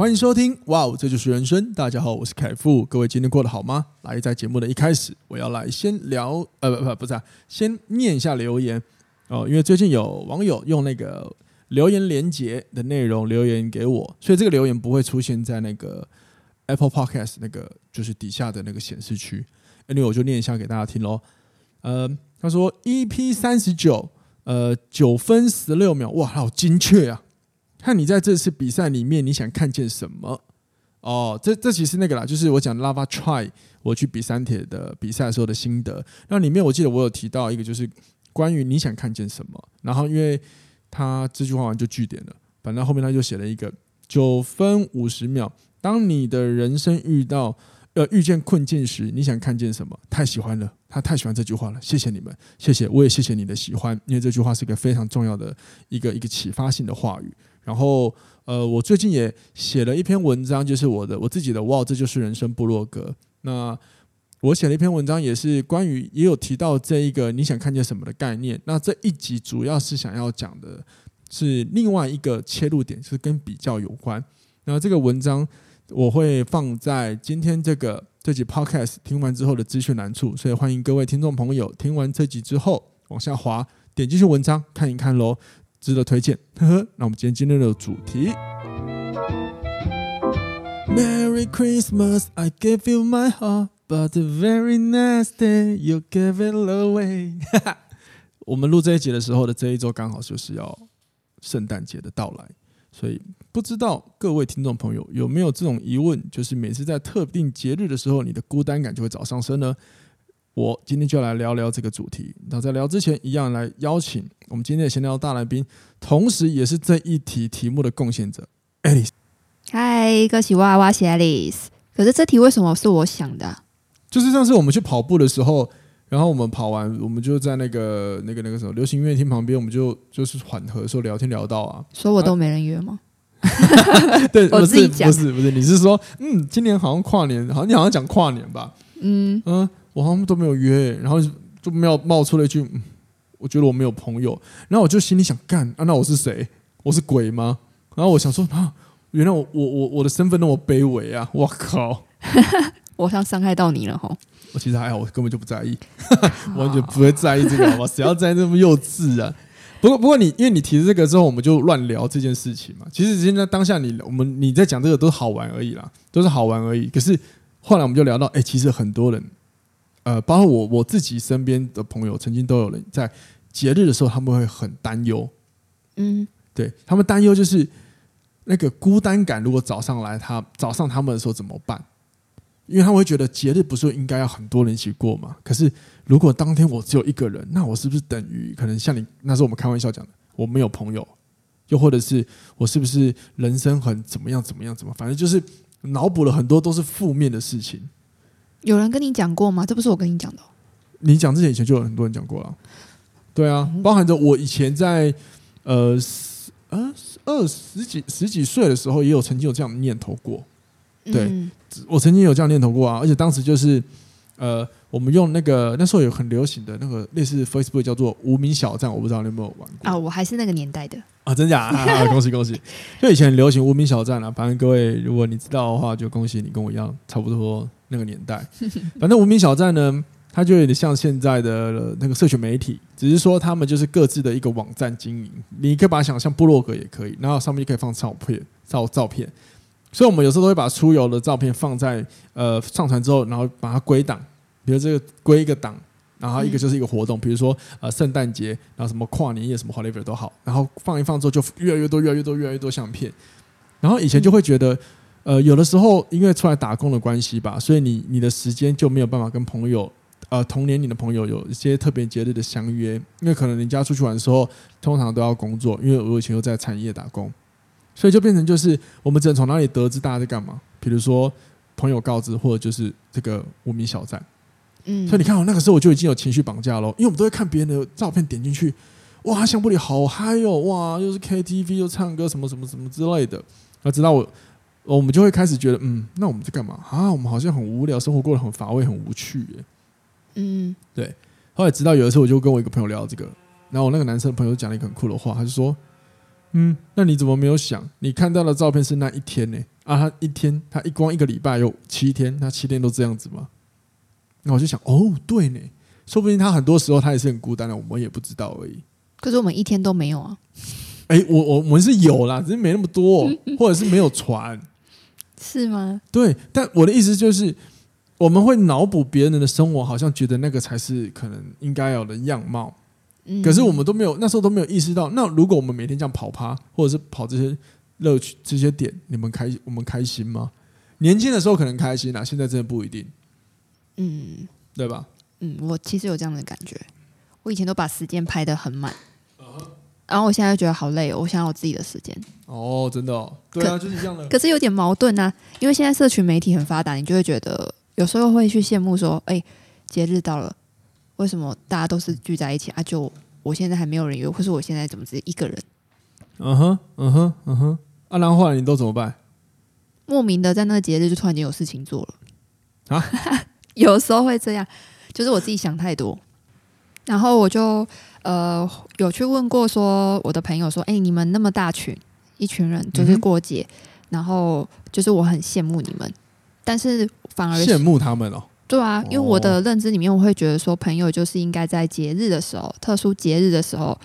欢迎收听，哇哦，这就是人生。大家好，我是凯富。各位今天过得好吗？来，在节目的一开始，我要来先聊，呃，不不不是啊，先念一下留言哦，因为最近有网友用那个留言连接的内容留言给我，所以这个留言不会出现在那个 Apple Podcast 那个就是底下的那个显示区。那我就念一下给大家听喽。呃，他说 EP 三十九，呃，九分十六秒，哇，好精确啊！看你在这次比赛里面，你想看见什么？哦，这这其实那个啦，就是我讲 Lava Try，我去比三铁的比赛的时候的心得。那里面我记得我有提到一个，就是关于你想看见什么。然后因为他这句话完就句点了，反正后面他就写了一个九分五十秒。当你的人生遇到呃遇见困境时，你想看见什么？太喜欢了，他太喜欢这句话了。谢谢你们，谢谢，我也谢谢你的喜欢，因为这句话是一个非常重要的一个一个启发性的话语。然后，呃，我最近也写了一篇文章，就是我的我自己的哇，这就是人生部落格。那我写了一篇文章，也是关于也有提到这一个你想看见什么的概念。那这一集主要是想要讲的是另外一个切入点，是跟比较有关。那这个文章我会放在今天这个这集 Podcast 听完之后的资讯栏处，所以欢迎各位听众朋友听完这集之后往下滑，点进去文章看一看喽。值得推荐，呵呵。那我们今天今天的主题，Merry Christmas, I give you my heart, but the very next day you give it away。我们录这一集的时候的这一周刚好就是要圣诞节的到来，所以不知道各位听众朋友有没有这种疑问，就是每次在特定节日的时候，你的孤单感就会找上身呢？我今天就来聊聊这个主题。那在聊之前，一样来邀请我们今天的闲聊大来宾，同时也是这一题题目的贡献者，Alice。嗨，恭喜哇哇，是 Alice。可是这题为什么是我想的？就是上次我们去跑步的时候，然后我们跑完，我们就在那个那个那个什么流行音乐厅旁边，我们就就是缓和说聊天聊到啊，说我都没人约吗？啊、对，我自己讲，不是不是，你是说，嗯，今年好像跨年，好像你好像讲跨年吧？嗯嗯。我好像都没有约，然后就没有冒出了一句，我觉得我没有朋友，然后我就心里想，干啊，那我是谁？我是鬼吗？然后我想说啊，原来我我我我的身份那么卑微啊！我靠，我好像伤害到你了哈。我其实还好，我根本就不在意，完全不会在意这个，好吧？谁要在意这么幼稚啊？不过不过你因为你提了这个之后，我们就乱聊这件事情嘛。其实现在当下你我们你在讲这个都是好玩而已啦，都是好玩而已。可是后来我们就聊到，哎，其实很多人。呃，包括我我自己身边的朋友，曾经都有人在节日的时候，他们会很担忧。嗯，对，他们担忧就是那个孤单感，如果找上来，他找上他们的时候怎么办？因为他们会觉得节日不是应该要很多人一起过嘛？可是如果当天我只有一个人，那我是不是等于可能像你那时候我们开玩笑讲的，我没有朋友，又或者是我是不是人生很怎么样怎么样怎么，反正就是脑补了很多都是负面的事情。有人跟你讲过吗？这不是我跟你讲的。你讲之前以前就有很多人讲过了。对啊，包含着我以前在呃呃二十几十几岁的时候，也有曾经有这样的念头过。对，嗯、我曾经有这样念头过啊，而且当时就是呃，我们用那个那时候有很流行的那个类似 Facebook 叫做无名小站，我不知道你有没有玩过啊？我还是那个年代的啊，真假？啊、恭喜恭喜！就以前很流行无名小站啊，反正各位如果你知道的话，就恭喜你跟我一样，差不多。那个年代，反正无名小站呢，它就有点像现在的那个社群媒体，只是说他们就是各自的一个网站经营。你可以把它想象部落格也可以，然后上面就可以放照片、照照片。所以我们有时候都会把出游的照片放在呃上传之后，然后把它归档，比如这个归一个档，然后一个就是一个活动，比如说呃圣诞节，然后什么跨年夜什么 whatever 都好，然后放一放之后就越来越多、越来越多、越来越多相片。然后以前就会觉得。呃，有的时候因为出来打工的关系吧，所以你你的时间就没有办法跟朋友，呃，同年龄的朋友有一些特别节日的相约，因为可能人家出去玩的时候，通常都要工作，因为我以前又在产业打工，所以就变成就是我们只能从哪里得知大家在干嘛，比如说朋友告知，或者就是这个无名小站。嗯，所以你看，我那个时候我就已经有情绪绑架了，因为我们都会看别人的照片，点进去，哇，相簿里好嗨哦，哇，又是 KTV 又唱歌什么什么什么之类的。那直到我，我们就会开始觉得，嗯，那我们在干嘛啊？我们好像很无聊，生活过得很乏味，很无趣耶。嗯，对。后来直到有一次，我就跟我一个朋友聊这个，然后我那个男生的朋友讲了一个很酷的话，他就说，嗯，那你怎么没有想，你看到的照片是那一天呢？啊，他一天，他一光一个礼拜有七天，他七天都这样子吗？那我就想，哦，对呢，说不定他很多时候他也是很孤单的，我们也不知道而已。可是我们一天都没有啊。哎，我我我们是有啦，只是没那么多，或者是没有传，是吗？对，但我的意思就是，我们会脑补别人的生活，好像觉得那个才是可能应该有的样貌。嗯，可是我们都没有，那时候都没有意识到。那如果我们每天这样跑趴，或者是跑这些乐趣、这些点，你们开我们开心吗？年轻的时候可能开心啊，现在真的不一定。嗯，对吧？嗯，我其实有这样的感觉。我以前都把时间排得很满，然后我现在就觉得好累哦，我想要我自己的时间。哦，真的哦，对啊，就是这样的。可是有点矛盾啊，因为现在社群媒体很发达，你就会觉得有时候会去羡慕说，哎，节日到了，为什么大家都是聚在一起啊？就我现在还没有人约，或是我现在怎么只是一个人？嗯哼，嗯哼，嗯哼。啊，然后后来你都怎么办？莫名的在那个节日就突然间有事情做了啊？有时候会这样，就是我自己想太多。然后我就呃有去问过说我的朋友说，哎，你们那么大群一群人就是过节，嗯、然后就是我很羡慕你们，但是反而羡慕他们哦。对啊，因为我的认知里面我会觉得说，朋友就是应该在节日的时候，特殊节日的时候，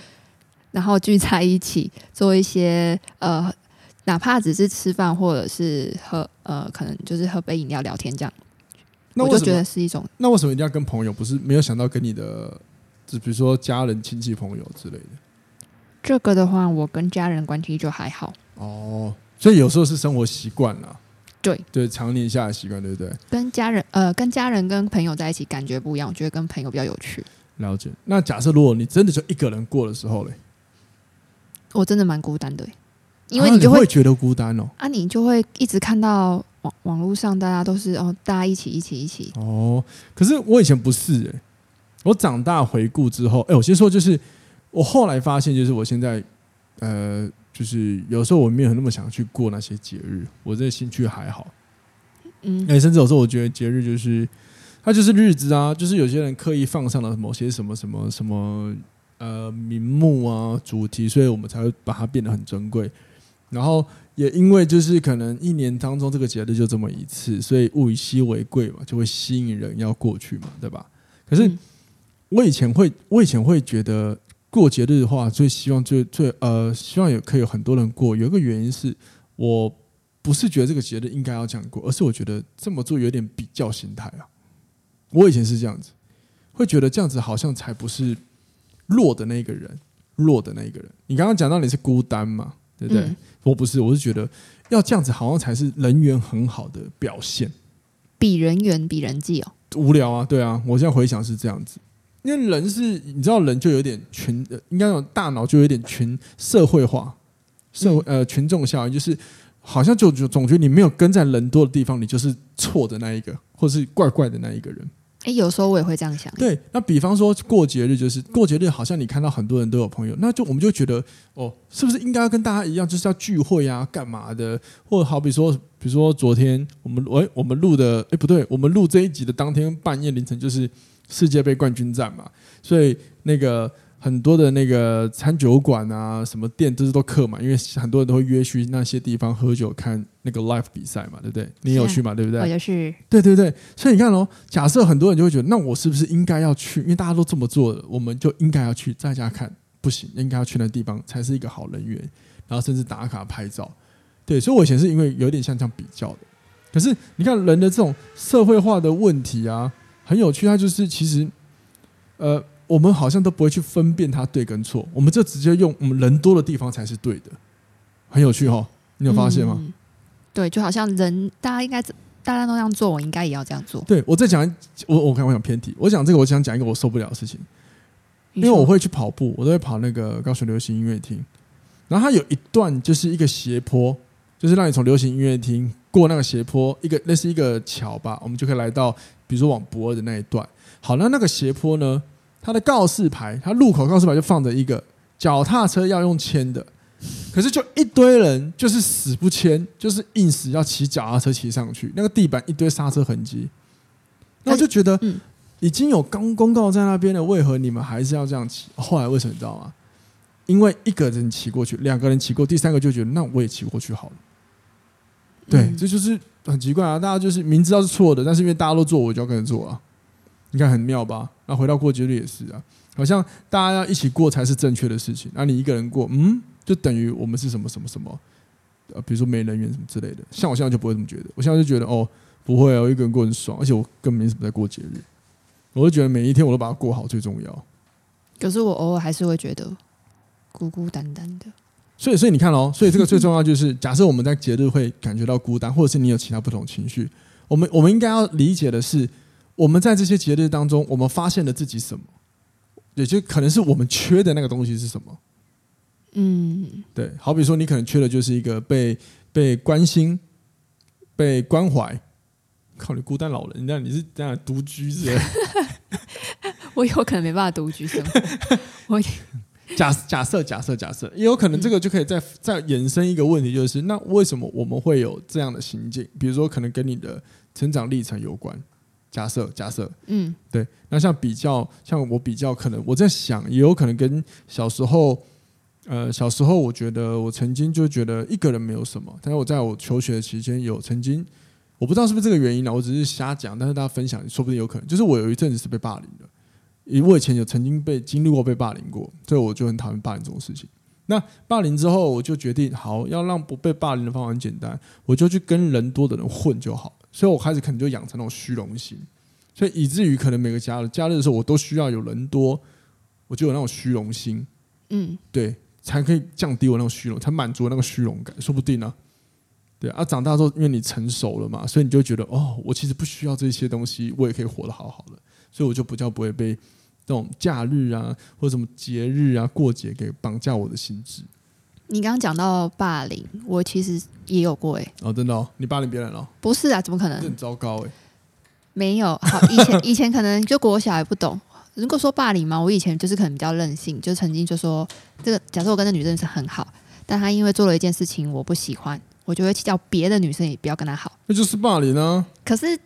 然后聚在一起做一些呃，哪怕只是吃饭或者是喝呃，可能就是喝杯饮料聊天这样。那我就觉得是一种。那为什么一定要跟朋友？不是没有想到跟你的，就比如说家人、亲戚、朋友之类的。这个的话，我跟家人关系就还好。哦，所以有时候是生活习惯了。对对，常年下来习惯，对不对？跟家人呃，跟家人跟朋友在一起感觉不一样，我觉得跟朋友比较有趣。了解。那假设如果你真的就一个人过的时候嘞，我真的蛮孤单的，因为你就会，啊、会觉得孤单哦。啊，你就会一直看到。网网络上大家都是哦，大家一起一起一起哦。可是我以前不是哎、欸，我长大回顾之后，哎，我先说就是我后来发现，就是我现在呃，就是有时候我没有那么想去过那些节日，我这兴趣还好。嗯，哎，甚至有时候我觉得节日就是它就是日子啊，就是有些人刻意放上了某些什么什么什么呃名目啊主题，所以我们才会把它变得很珍贵，然后。也因为就是可能一年当中这个节日就这么一次，所以物以稀为贵嘛，就会吸引人要过去嘛，对吧？可是我以前会，我以前会觉得过节日的话，最希望最最呃，希望有可以有很多人过。有一个原因是我不是觉得这个节日应该要这样过，而是我觉得这么做有点比较心态啊。我以前是这样子，会觉得这样子好像才不是弱的那个人，弱的那个人。你刚刚讲到你是孤单嘛？对不对？嗯、我不是，我是觉得要这样子，好像才是人缘很好的表现。比人缘比人际哦，无聊啊，对啊。我现在回想是这样子，因为人是，你知道，人就有点群，应该讲大脑就有点群社会化，社会呃群众效应，就是好像就就总觉得你没有跟在人多的地方，你就是错的那一个，或是怪怪的那一个人。哎，有时候我也会这样想。对，那比方说过节日，就是过节日，好像你看到很多人都有朋友，那就我们就觉得，哦，是不是应该要跟大家一样，就是要聚会啊，干嘛的？或者好比说，比如说昨天我们，哎，我们录的，哎，不对，我们录这一集的当天半夜凌晨就是世界杯冠军战嘛，所以那个。很多的那个餐酒馆啊，什么店都是都客嘛，因为很多人都会约去那些地方喝酒看那个 live 比赛嘛，对不对？你有去嘛？对不对？我就是。对对对，所以你看哦，假设很多人就会觉得，那我是不是应该要去？因为大家都这么做了，我们就应该要去，在家看不行，应该要去那地方才是一个好人员，然后甚至打卡拍照。对，所以我以前是因为有点像这样比较的。可是你看人的这种社会化的问题啊，很有趣，它就是其实，呃。我们好像都不会去分辨它对跟错，我们就直接用我们人多的地方才是对的，很有趣哈，你有发现吗？嗯、对，就好像人大家应该大家都这样做，我应该也要这样做。对，我在讲，我我看我想偏题，我讲这个，我想讲一个我受不了的事情，因为我会去跑步，我都会跑那个高雄流行音乐厅，然后它有一段就是一个斜坡，就是让你从流行音乐厅过那个斜坡，一个那是一个桥吧，我们就可以来到，比如说往博尔的那一段。好，那那个斜坡呢，它的告示牌，它路口告示牌就放着一个脚踏车要用牵的，可是就一堆人就是死不牵，就是硬死要骑脚踏车骑上去，那个地板一堆刹车痕迹，那我就觉得，已经有刚公告在那边了，为何你们还是要这样骑？后来为什么你知道吗？因为一个人骑过去，两个人骑过，第三个就觉得那我也骑过去好了。对，嗯、这就是很奇怪啊！大家就是明知道是错的，但是因为大家都做，我就要跟着做啊。你看很妙吧？那回到过节日也是啊，好像大家要一起过才是正确的事情。那你一个人过，嗯，就等于我们是什么什么什么？呃，比如说没人缘什么之类的。像我现在就不会这么觉得，我现在就觉得哦，不会啊，我一个人过很爽，而且我根本没什么在过节日。我就觉得每一天我都把它过好最重要。可是我偶尔还是会觉得。孤孤单单的，所以所以你看哦，所以这个最重要就是，假设我们在节日会感觉到孤单，或者是你有其他不同情绪，我们我们应该要理解的是，我们在这些节日当中，我们发现了自己什么，也就可能是我们缺的那个东西是什么。嗯，对，好比说你可能缺的就是一个被被关心、被关怀。靠，你孤单老人，那你是这样独居是不是？我有可能没办法独居生活，我。假假设假设假设，也有可能这个就可以再再延伸一个问题，就是那为什么我们会有这样的心境？比如说，可能跟你的成长历程有关。假设假设，嗯，对。那像比较，像我比较，可能我在想，也有可能跟小时候，呃，小时候我觉得我曾经就觉得一个人没有什么，但是我在我求学的期间有曾经，我不知道是不是这个原因呢？我只是瞎讲，但是大家分享，说不定有可能，就是我有一阵子是被霸凌的。因为我以前有曾经被经历过被霸凌过，所以我就很讨厌霸凌这种事情。那霸凌之后，我就决定好要让不被霸凌的方法很简单，我就去跟人多的人混就好。所以我开始可能就养成那种虚荣心，所以以至于可能每个假日假日的时候，我都需要有人多，我就有那种虚荣心。嗯，对，才可以降低我那种虚荣，才满足那个虚荣感，说不定呢、啊。对啊，长大之后因为你成熟了嘛，所以你就觉得哦，我其实不需要这些东西，我也可以活得好好的。所以我就比较不会被这种假日啊，或者什么节日啊、过节给绑架我的心智。你刚刚讲到霸凌，我其实也有过哎、欸。哦，真的哦？你霸凌别人了？不是啊，怎么可能？很糟糕哎、欸。没有，好，以前 以前可能就国小也不懂。如果说霸凌嘛，我以前就是可能比较任性，就曾经就说这个，假设我跟那女生是很好，但她因为做了一件事情我不喜欢，我就会叫别的女生也不要跟她好。那就是霸凌啊。可是。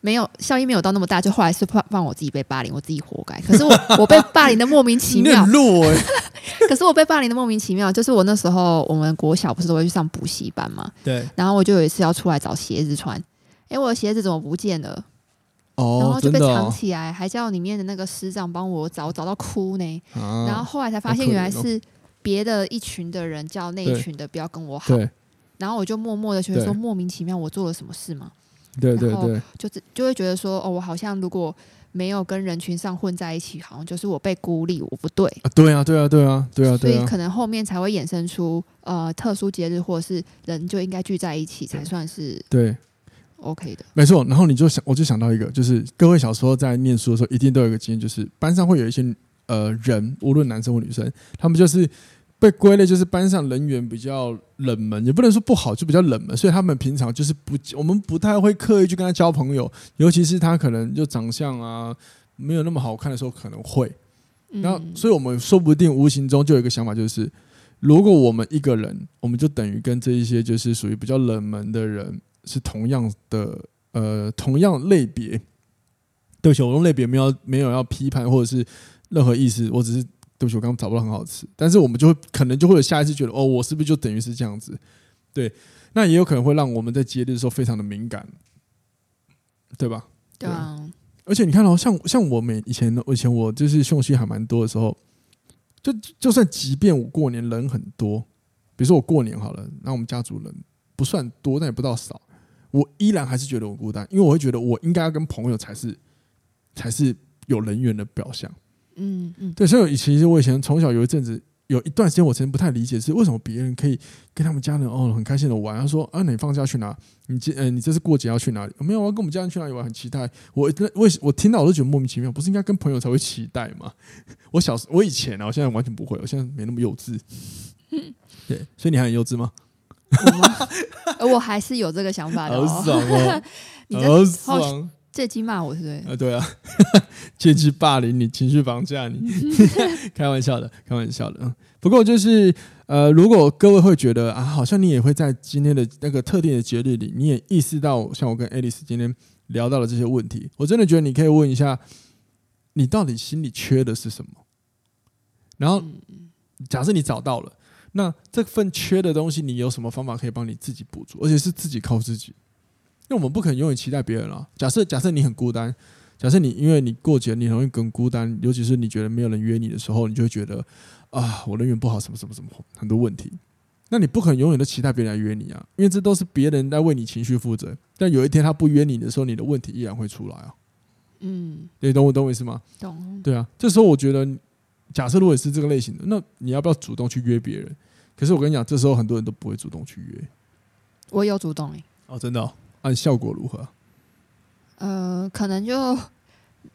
没有效益没有到那么大，就后来是放放我自己被霸凌，我自己活该。可是我 我被霸凌的莫名其妙，弱欸、可是我被霸凌的莫名其妙，就是我那时候我们国小不是都会去上补习班嘛？对。然后我就有一次要出来找鞋子穿，哎，我的鞋子怎么不见了？哦，然后就被藏起来，还叫里面的那个师长帮我找，找到哭呢。啊、然后后来才发现，原来是别的一群的人叫那一群的不要跟我好。然后我就默默的觉得说，莫名其妙，我做了什么事吗？对对对，就是就会觉得说，哦，我好像如果没有跟人群上混在一起，好像就是我被孤立，我不对啊，对啊，对啊，对啊，对啊，所以可能后面才会衍生出呃特殊节日，或者是人就应该聚在一起才算是对 OK 的，没错。然后你就想，我就想到一个，就是各位小时候在念书的时候，一定都有一个经验，就是班上会有一些呃人，无论男生或女生，他们就是。被归类就是班上人缘比较冷门，也不能说不好，就比较冷门，所以他们平常就是不，我们不太会刻意去跟他交朋友，尤其是他可能就长相啊没有那么好看的时候，可能会。然后、所以我们说不定无形中就有一个想法，就是如果我们一个人，我们就等于跟这一些就是属于比较冷门的人是同样的，呃，同样类别。对不起，我用类别没有没有要批判或者是任何意思，我只是。对不起，我刚刚找不到很好吃，但是我们就会可能就会有下一次觉得，哦，我是不是就等于是这样子？对，那也有可能会让我们在节日的时候非常的敏感，对吧？对啊。而且你看哦，像像我每以前，以前我就是凶器还蛮多的时候，就就算即便我过年人很多，比如说我过年好了，那我们家族人不算多，但也不到少，我依然还是觉得我孤单，因为我会觉得我应该要跟朋友才是才是有人缘的表象。嗯嗯，对，所以其实我以前从小有一阵子，有一段时间我曾经不太理解是为什么别人可以跟他们家人哦很开心的玩。他说啊，你放假去哪？你这呃，你这次过节要去哪里？没有啊，跟我们家人去哪里玩？很期待。我我我听到我都觉得莫名其妙，不是应该跟朋友才会期待吗？我小时我以前啊，我现在完全不会，我现在没那么幼稚。对，所以你还很幼稚吗？我 还是有这个想法的、哦，好爽哦！你好爽，借机骂我是不是？啊，对啊，借机霸凌你，情绪绑架你，开玩笑的，开玩笑的。嗯，不过就是呃，如果各位会觉得啊，好像你也会在今天的那个特定的节日里，你也意识到，像我跟 Alice 今天聊到了这些问题，我真的觉得你可以问一下，你到底心里缺的是什么？然后，假设你找到了。那这份缺的东西，你有什么方法可以帮你自己补足？而且是自己靠自己，因为我们不可能永远期待别人了。假设假设你很孤单，假设你因为你过节你容易更孤单，尤其是你觉得没有人约你的时候，你就会觉得啊，我人缘不好，什么什么什么很多问题。那你不可能永远都期待别人来约你啊，因为这都是别人在为你情绪负责。但有一天他不约你的时候，你的问题依然会出来啊。嗯，你懂我懂我意思吗？懂。对啊，这时候我觉得。假设如果是这个类型的，那你要不要主动去约别人？可是我跟你讲，这时候很多人都不会主动去约。我有主动诶、欸。哦，真的、哦？按效果如何？呃，可能就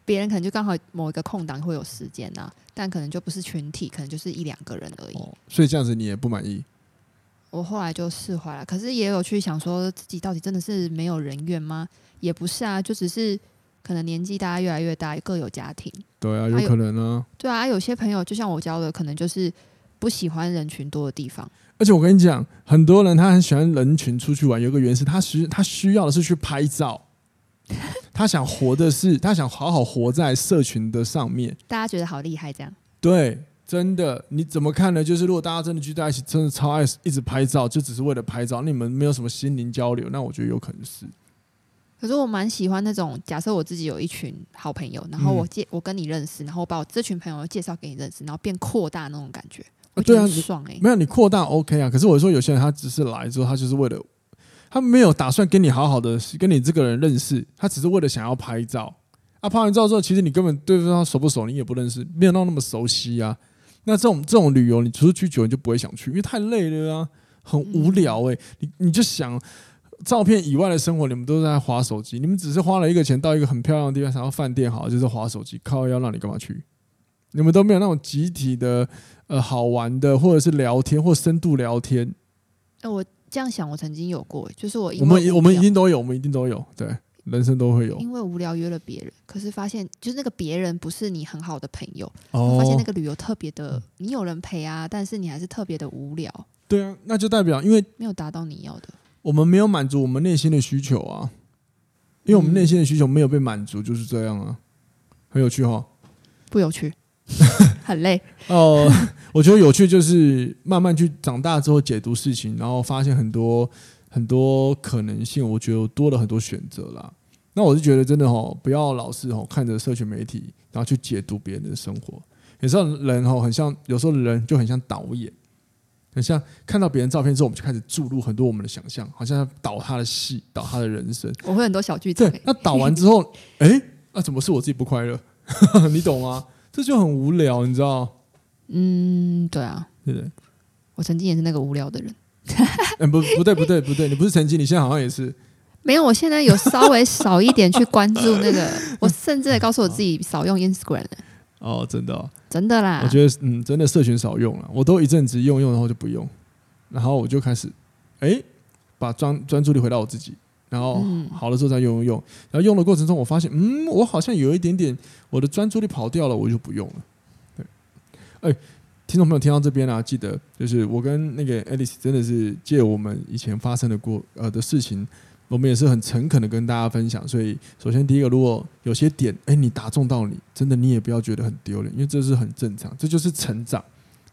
别人可能就刚好某一个空档会有时间呐、啊，但可能就不是群体，可能就是一两个人而已。哦，所以这样子你也不满意？我后来就释怀了，可是也有去想说自己到底真的是没有人缘吗？也不是啊，就只是。可能年纪大家越来越大，各有家庭。对啊，有可能啊。对啊，有些朋友就像我交的，可能就是不喜欢人群多的地方。而且我跟你讲，很多人他很喜欢人群出去玩，有个原因是他需他需要的是去拍照，他想活的是他想好好活在社群的上面。大家觉得好厉害，这样。对，真的，你怎么看呢？就是如果大家真的聚在一起，真的超爱一直拍照，就只是为了拍照，你们没有什么心灵交流，那我觉得有可能是。可是我蛮喜欢那种，假设我自己有一群好朋友，然后我介我跟你认识，然后我把我这群朋友介绍给你认识，然后变扩大那种感觉，我觉得很爽哎、欸。没有你扩大 OK 啊，可是我说有些人他只是来之后，他就是为了他没有打算跟你好好的跟你这个人认识，他只是为了想要拍照啊。拍完照之后，其实你根本对方熟不熟你也不认识，没有到那么熟悉啊。那这种这种旅游，你出去久你就不会想去，因为太累了啊，很无聊哎、欸。你你就想。照片以外的生活，你们都在划手机。你们只是花了一个钱到一个很漂亮的地方，想要饭店好，就是划手机。靠，要让你干嘛去？你们都没有那种集体的呃好玩的，或者是聊天或深度聊天。哎、呃，我这样想，我曾经有过，就是我我们我们一定都有，我们一定都有，对，人生都会有。因为无聊约了别人，可是发现就是那个别人不是你很好的朋友，哦、发现那个旅游特别的，你有人陪啊，但是你还是特别的无聊。对啊，那就代表因为没有达到你要的。我们没有满足我们内心的需求啊，因为我们内心的需求没有被满足，就是这样啊，很有趣哈？不有趣，很累哦。我觉得有趣就是慢慢去长大之后解读事情，然后发现很多很多可能性，我觉得多了很多选择啦。那我是觉得真的哈，不要老是哈看着社群媒体，然后去解读别人的生活。有时候人哈很像，有时候人就很像导演。很像看到别人照片之后，我们就开始注入很多我们的想象，好像要导他的戏，导他的人生。我会很多小剧场。对，那导完之后，哎、欸，那、啊、怎么是我自己不快乐？你懂吗？这就很无聊，你知道？嗯，对啊，对不对？我曾经也是那个无聊的人。嗯，不，不对，不对，不对，你不是曾经，你现在好像也是。没有，我现在有稍微少一点去关注那个，我甚至也告诉我自己少用 Instagram。哦，真的、哦，真的啦。我觉得，嗯，真的社群少用了。我都一阵子用用，然后就不用，然后我就开始，哎、欸，把专专注力回到我自己，然后好了之后再用用用。然后用的过程中，我发现，嗯，我好像有一点点我的专注力跑掉了，我就不用了。对，哎、欸，听众朋友听到这边啊，记得就是我跟那个 Alice 真的是借我们以前发生的过呃的事情。我们也是很诚恳的跟大家分享，所以首先第一个，如果有些点，哎，你打中到你，真的你也不要觉得很丢脸，因为这是很正常，这就是成长。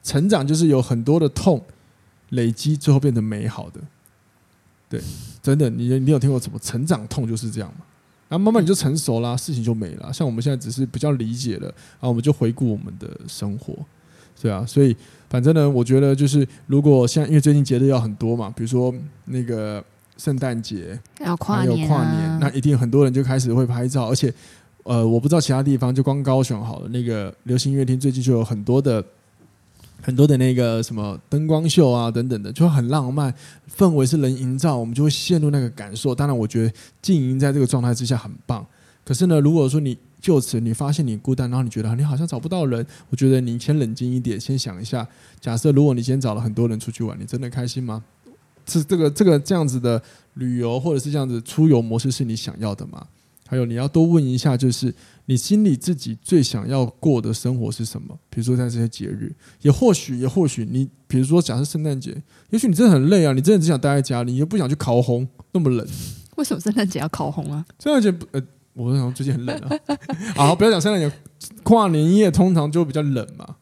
成长就是有很多的痛累积，最后变成美好的。对，真的，你你有听过什么成长痛就是这样嘛？然后慢慢你就成熟啦，事情就没了。像我们现在只是比较理解了，然后我们就回顾我们的生活，对啊。所以反正呢，我觉得就是如果像因为最近节日要很多嘛，比如说那个。圣诞节还有跨年，跨年，那一定很多人就开始会拍照，而且，呃，我不知道其他地方，就光高雄好了，那个流行音乐厅最近就有很多的很多的那个什么灯光秀啊等等的，就很浪漫，氛围是能营造，我们就会陷入那个感受。当然，我觉得经营在这个状态之下很棒。可是呢，如果说你就此你发现你孤单，然后你觉得你好像找不到人，我觉得你先冷静一点，先想一下，假设如果你今天找了很多人出去玩，你真的开心吗？这这个这个这样子的旅游或者是这样子出游模式是你想要的吗？还有你要多问一下，就是你心里自己最想要过的生活是什么？比如说在这些节日，也或许也或许你，比如说假设圣诞节，也许你真的很累啊，你真的只想待在家里，你又不想去烤红，那么冷。为什么圣诞节要烤红啊？圣诞节不呃，我想最近很冷啊。好，不要讲圣诞节，跨年夜通常就比较冷嘛。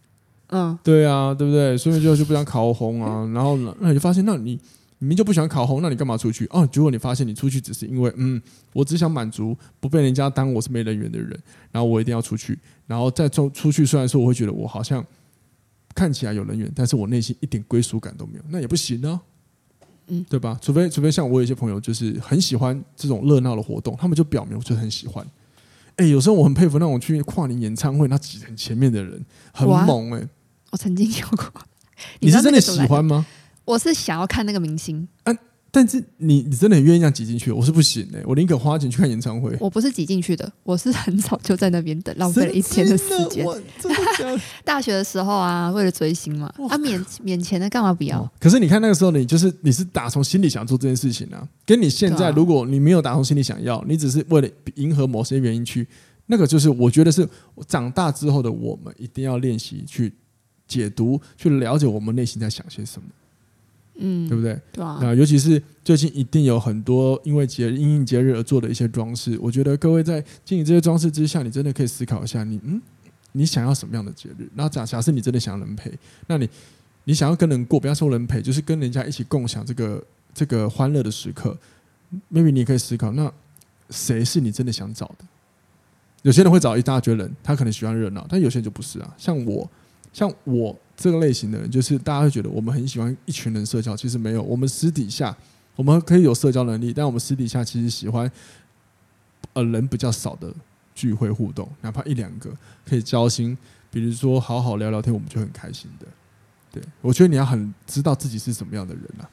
嗯，对啊，对不对？所以就就不想烤红啊。然后呢那你就发现，那你。你明明就不喜欢烤红，那你干嘛出去？哦，结果你发现你出去只是因为，嗯，我只想满足不被人家当我是没人缘的人，然后我一定要出去，然后再出出去。虽然说我会觉得我好像看起来有人缘，但是我内心一点归属感都没有，那也不行呢，嗯，对吧？除非除非像我有些朋友就是很喜欢这种热闹的活动，他们就表明我就很喜欢。哎，有时候我很佩服那种去跨年演唱会那挤很前面的人，很猛哎、欸。我曾经有过，你，你是真的喜欢吗？我是想要看那个明星，啊，但是你你真的很愿意这样挤进去，我是不行的、欸，我宁可花钱去看演唱会。我不是挤进去的，我是很早就在那边等，浪费了一天的时间。大学的时候啊，为了追星嘛，啊免免钱的干嘛不要、哦？可是你看那个时候，你就是你是打从心里想做这件事情啊，跟你现在如果你没有打从心里想要，你只是为了迎合某些原因去，那个就是我觉得是长大之后的我们一定要练习去解读，去了解我们内心在想些什么。嗯，对不对？对啊。那尤其是最近一定有很多因为节日、因应节日而做的一些装饰，我觉得各位在经营这些装饰之下，你真的可以思考一下你，你嗯，你想要什么样的节日？然后假假设你真的想要人陪，那你你想要跟人过，不要说人陪，就是跟人家一起共享这个这个欢乐的时刻。maybe 你可以思考，那谁是你真的想找的？有些人会找一大堆人，他可能喜欢热闹，但有些人就不是啊。像我，像我。这个类型的人，就是大家会觉得我们很喜欢一群人社交，其实没有。我们私底下我们可以有社交能力，但我们私底下其实喜欢呃人比较少的聚会互动，哪怕一两个可以交心，比如说好好聊聊天，我们就很开心的。对，我觉得你要很知道自己是什么样的人啊。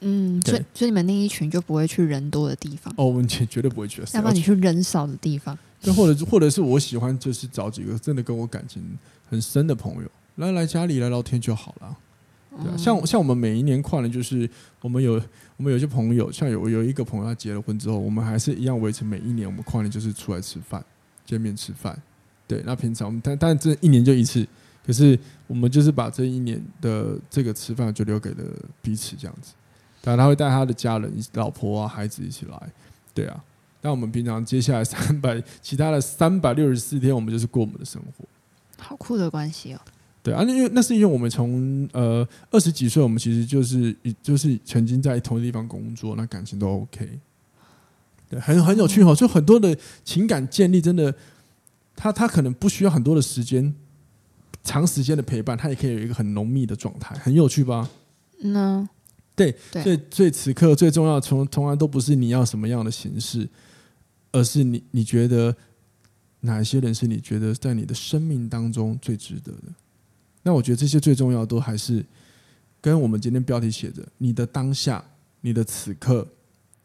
嗯，所以所以你们那一群就不会去人多的地方哦，我们绝绝对不会去。要不然你去人少的地方？对，或者或者是我喜欢就是找几个真的跟我感情很深的朋友。来来家里聊聊天就好了，对啊，像像我们每一年跨年，就是我们有我们有些朋友，像有有一个朋友他结了婚之后，我们还是一样维持每一年我们跨年就是出来吃饭，见面吃饭，对。那平常我们但但这一年就一次，可是我们就是把这一年的这个吃饭就留给了彼此这样子。当然他会带他的家人、老婆啊、孩子一起来，对啊。那我们平常接下来三百其他的三百六十四天，我们就是过我们的生活。好酷的关系哦。对啊，那因为那是因为我们从呃二十几岁，我们其实就是就是曾经在同一地方工作，那感情都 OK。对，很很有趣哈，就很多的情感建立，真的，他他可能不需要很多的时间，长时间的陪伴，他也可以有一个很浓密的状态，很有趣吧？嗯，对，所以所以此刻最重要的，从从来都不是你要什么样的形式，而是你你觉得哪些人是你觉得在你的生命当中最值得的。那我觉得这些最重要的都还是跟我们今天标题写着：你的当下、你的此刻、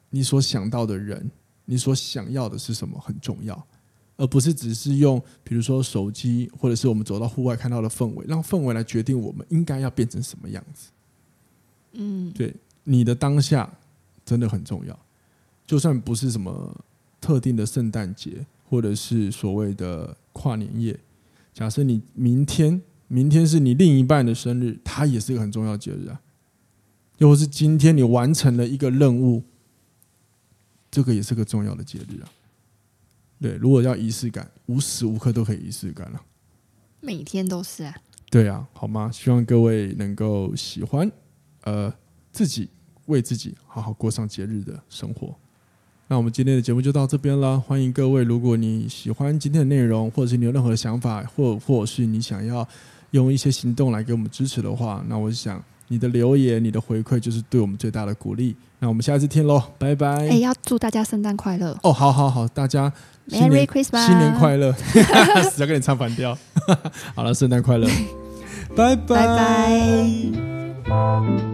你所想到的人、你所想要的是什么很重要，而不是只是用比如说手机或者是我们走到户外看到的氛围，让氛围来决定我们应该要变成什么样子。嗯，对，你的当下真的很重要，就算不是什么特定的圣诞节或者是所谓的跨年夜，假设你明天。明天是你另一半的生日，它也是一个很重要的节日啊。又或是今天你完成了一个任务，这个也是个重要的节日啊。对，如果要仪式感，无时无刻都可以仪式感了。每天都是啊。对啊，好吗？希望各位能够喜欢，呃，自己为自己好好过上节日的生活。那我们今天的节目就到这边了，欢迎各位，如果你喜欢今天的内容，或者是你有任何的想法，或或是你想要。用一些行动来给我们支持的话，那我想你的留言、你的回馈就是对我们最大的鼓励。那我们下次见喽，拜拜！哎、欸，要祝大家圣诞快乐哦！好好好，大家 Merry Christmas，新年快乐！死要跟你唱反调。好了，圣诞快乐，拜 拜拜拜。